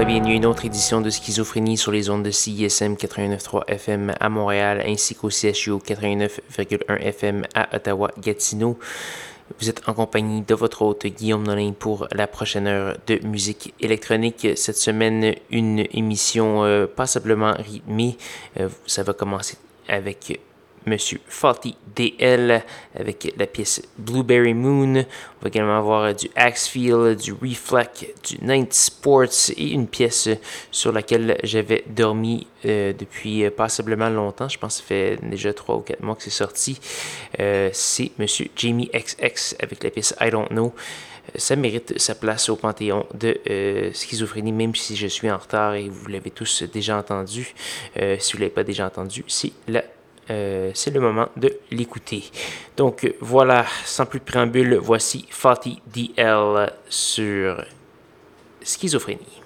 Et bienvenue à une autre édition de Schizophrénie sur les ondes de CISM 89.3 FM à Montréal ainsi qu'au CHU 89.1 FM à Ottawa-Gatineau. Vous êtes en compagnie de votre hôte Guillaume Nolin pour la prochaine heure de musique électronique. Cette semaine, une émission euh, passablement rythmée. Euh, ça va commencer avec Monsieur Faulty DL avec la pièce Blueberry Moon. On va également avoir du Axfield, du Reflect, du Night Sports et une pièce sur laquelle j'avais dormi euh, depuis passablement longtemps. Je pense que ça fait déjà 3 ou 4 mois que c'est sorti. Euh, c'est Monsieur Jamie XX avec la pièce I Don't Know ça mérite sa place au panthéon de euh, schizophrénie, même si je suis en retard et vous l'avez tous déjà entendu. si vous ne l'avez pas déjà entendu, c'est la euh, c'est le moment de l'écouter. Donc voilà, sans plus de préambule, voici Fatih DL sur schizophrénie.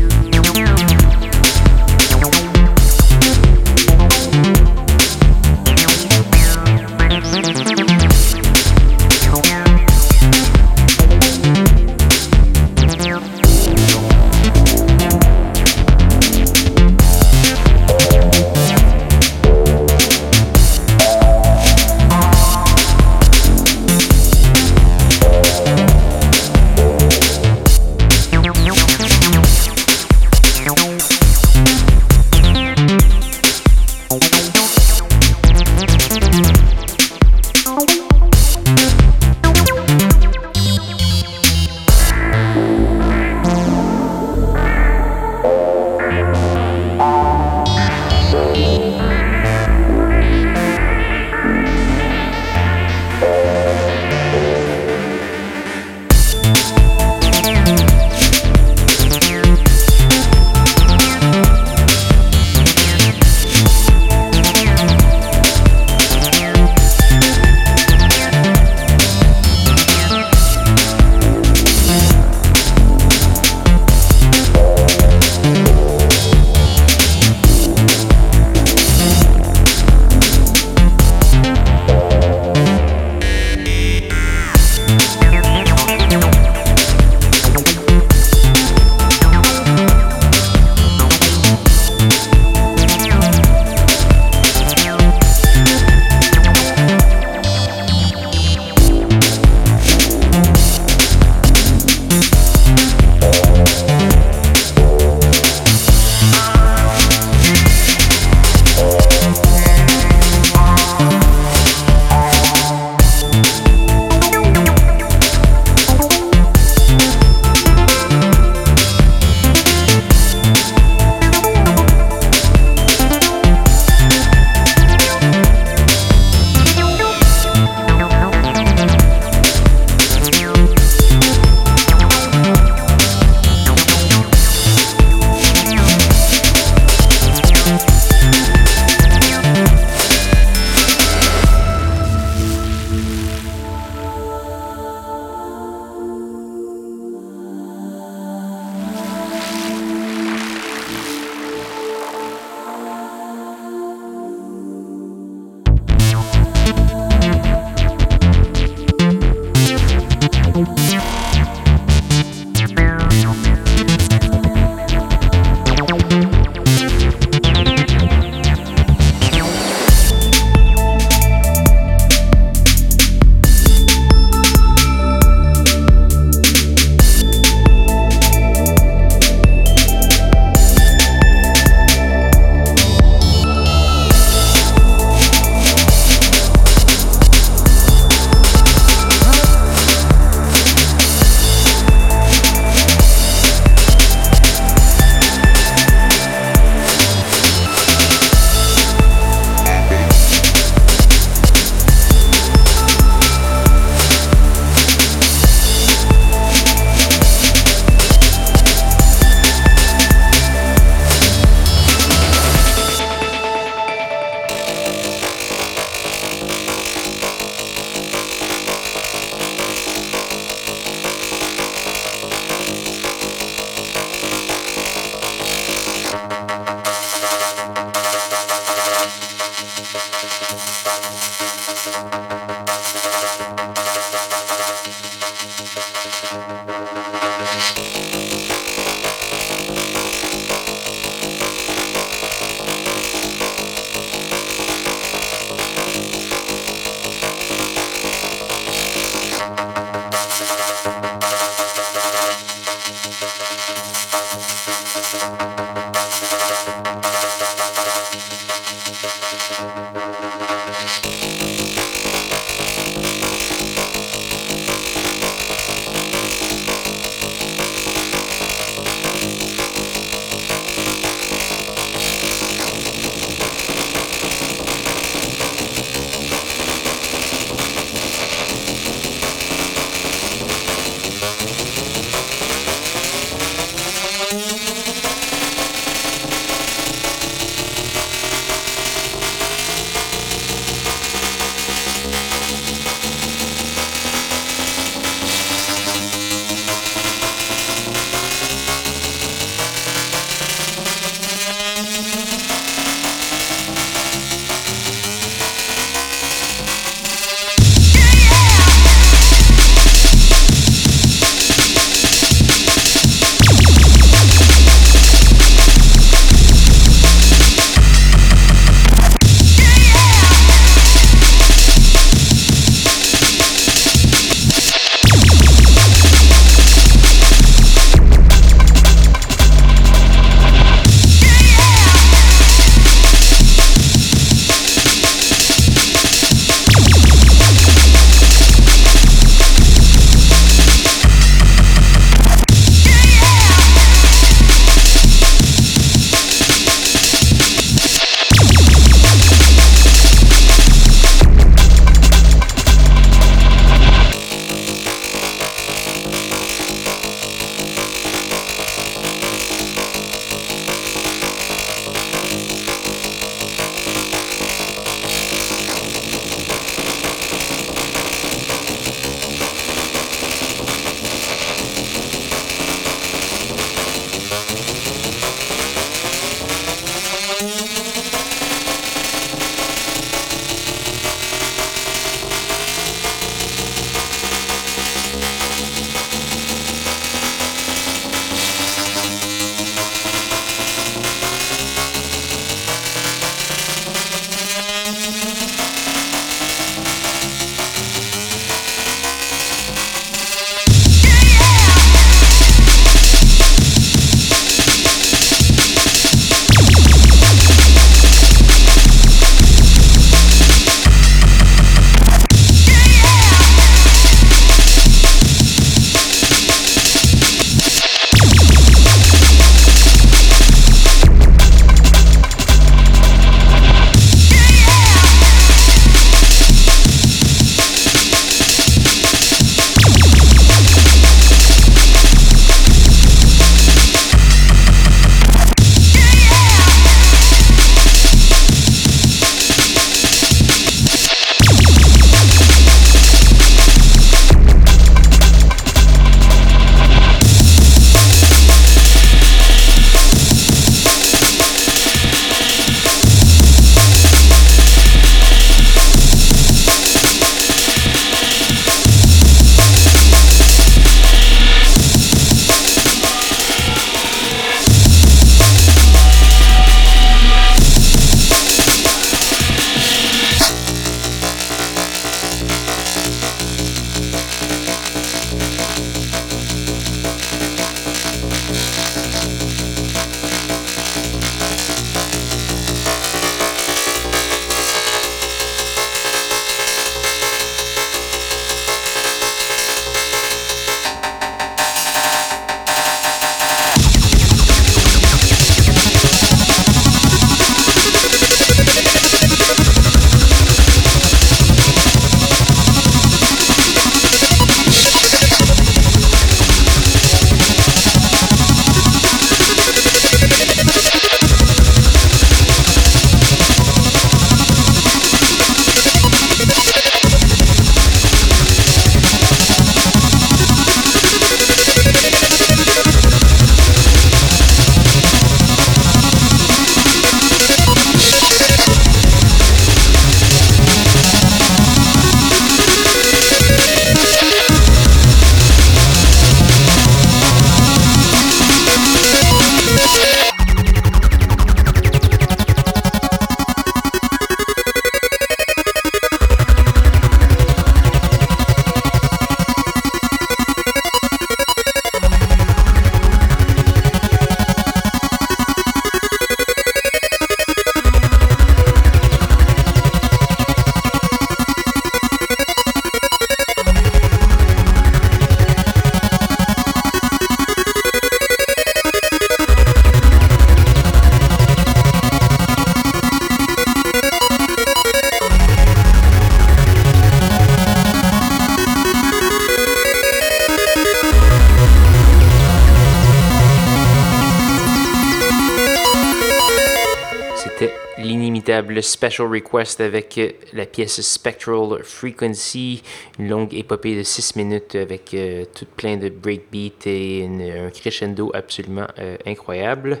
Special Request avec la pièce Spectral Frequency, une longue épopée de 6 minutes avec euh, tout plein de breakbeat et un crescendo absolument euh, incroyable.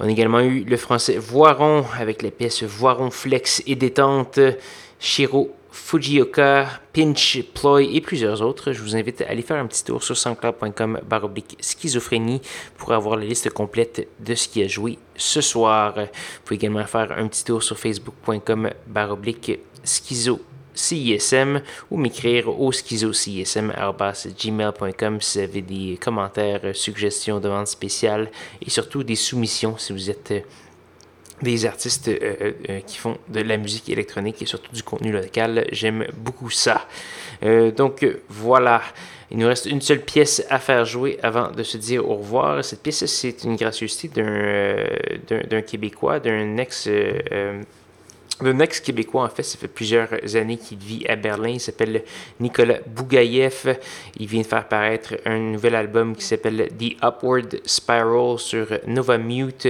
On a également eu le français Voiron avec la pièce Voiron Flex et détente, Shiro Fujioka, Pinch, Ploy et plusieurs autres. Je vous invite à aller faire un petit tour sur soundcloud.com baroblique schizophrénie pour avoir la liste complète de ce qui a joué ce soir. Vous pouvez également faire un petit tour sur facebook.com baroblique schizo CISM ou m'écrire au schizocism.gmail.com si vous avez des commentaires, suggestions, demandes spéciales et surtout des soumissions si vous êtes des artistes euh, euh, euh, qui font de la musique électronique et surtout du contenu local. J'aime beaucoup ça. donc voilà. Il nous reste une seule pièce à faire jouer avant de se dire au revoir. Cette pièce, c'est une gracieuseté d'un Québécois, d'un ex... d'un ex-québécois, en fait, ça fait plusieurs années qu'il vit à Berlin. Il s'appelle Nicolas Bougaïev. Il vient de faire paraître un nouvel album qui s'appelle The Upward Spiral sur Nova Mute,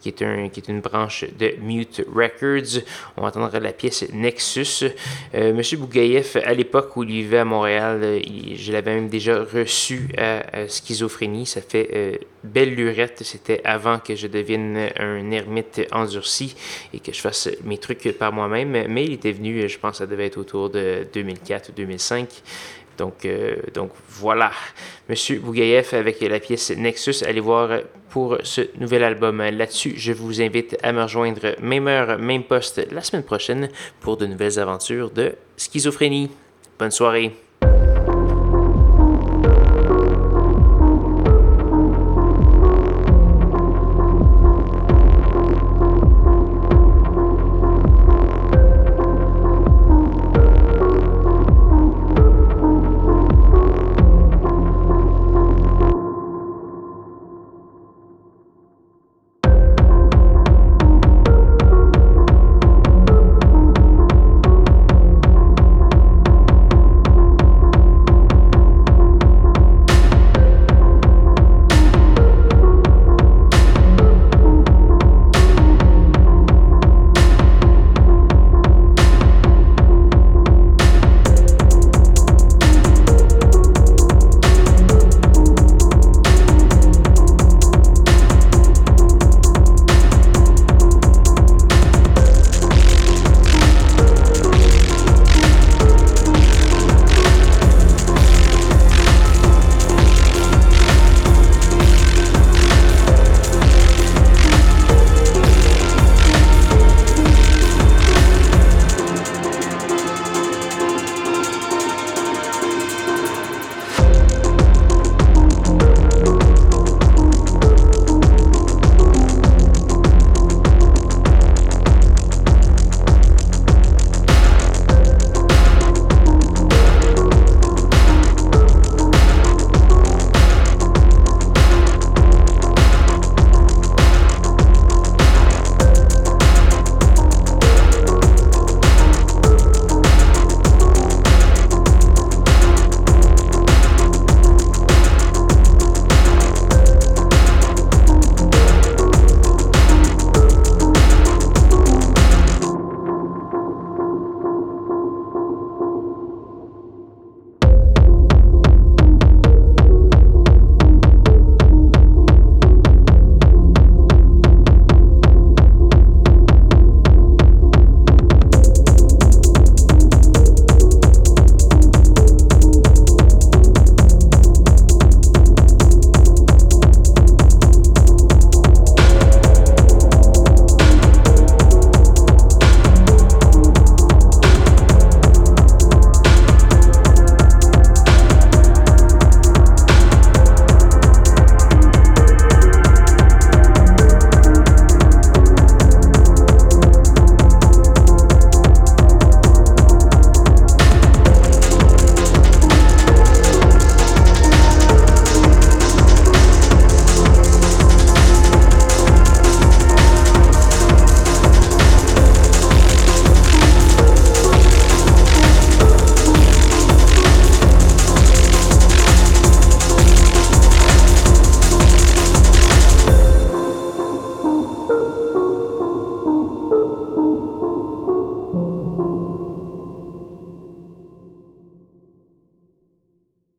qui est, un, qui est une branche de Mute Records. On va entendre la pièce Nexus. Euh, Monsieur Bougaïef, à l'époque où il vivait à Montréal, euh, je l'avais même déjà reçu à, Schizophrénie. Ça fait euh, belle lurette. C'était avant que je devienne un ermite endurci et que je fasse mes trucs par moi-même. Mais il était venu, je pense, ça devait être autour de 2004 ou 2005. Donc, euh, donc voilà, Monsieur Bougaïef avec la pièce Nexus. Allez voir pour ce nouvel album. Là-dessus, je vous invite à me rejoindre même heure, même poste la semaine prochaine pour de nouvelles aventures de schizophrénie. Bonne soirée.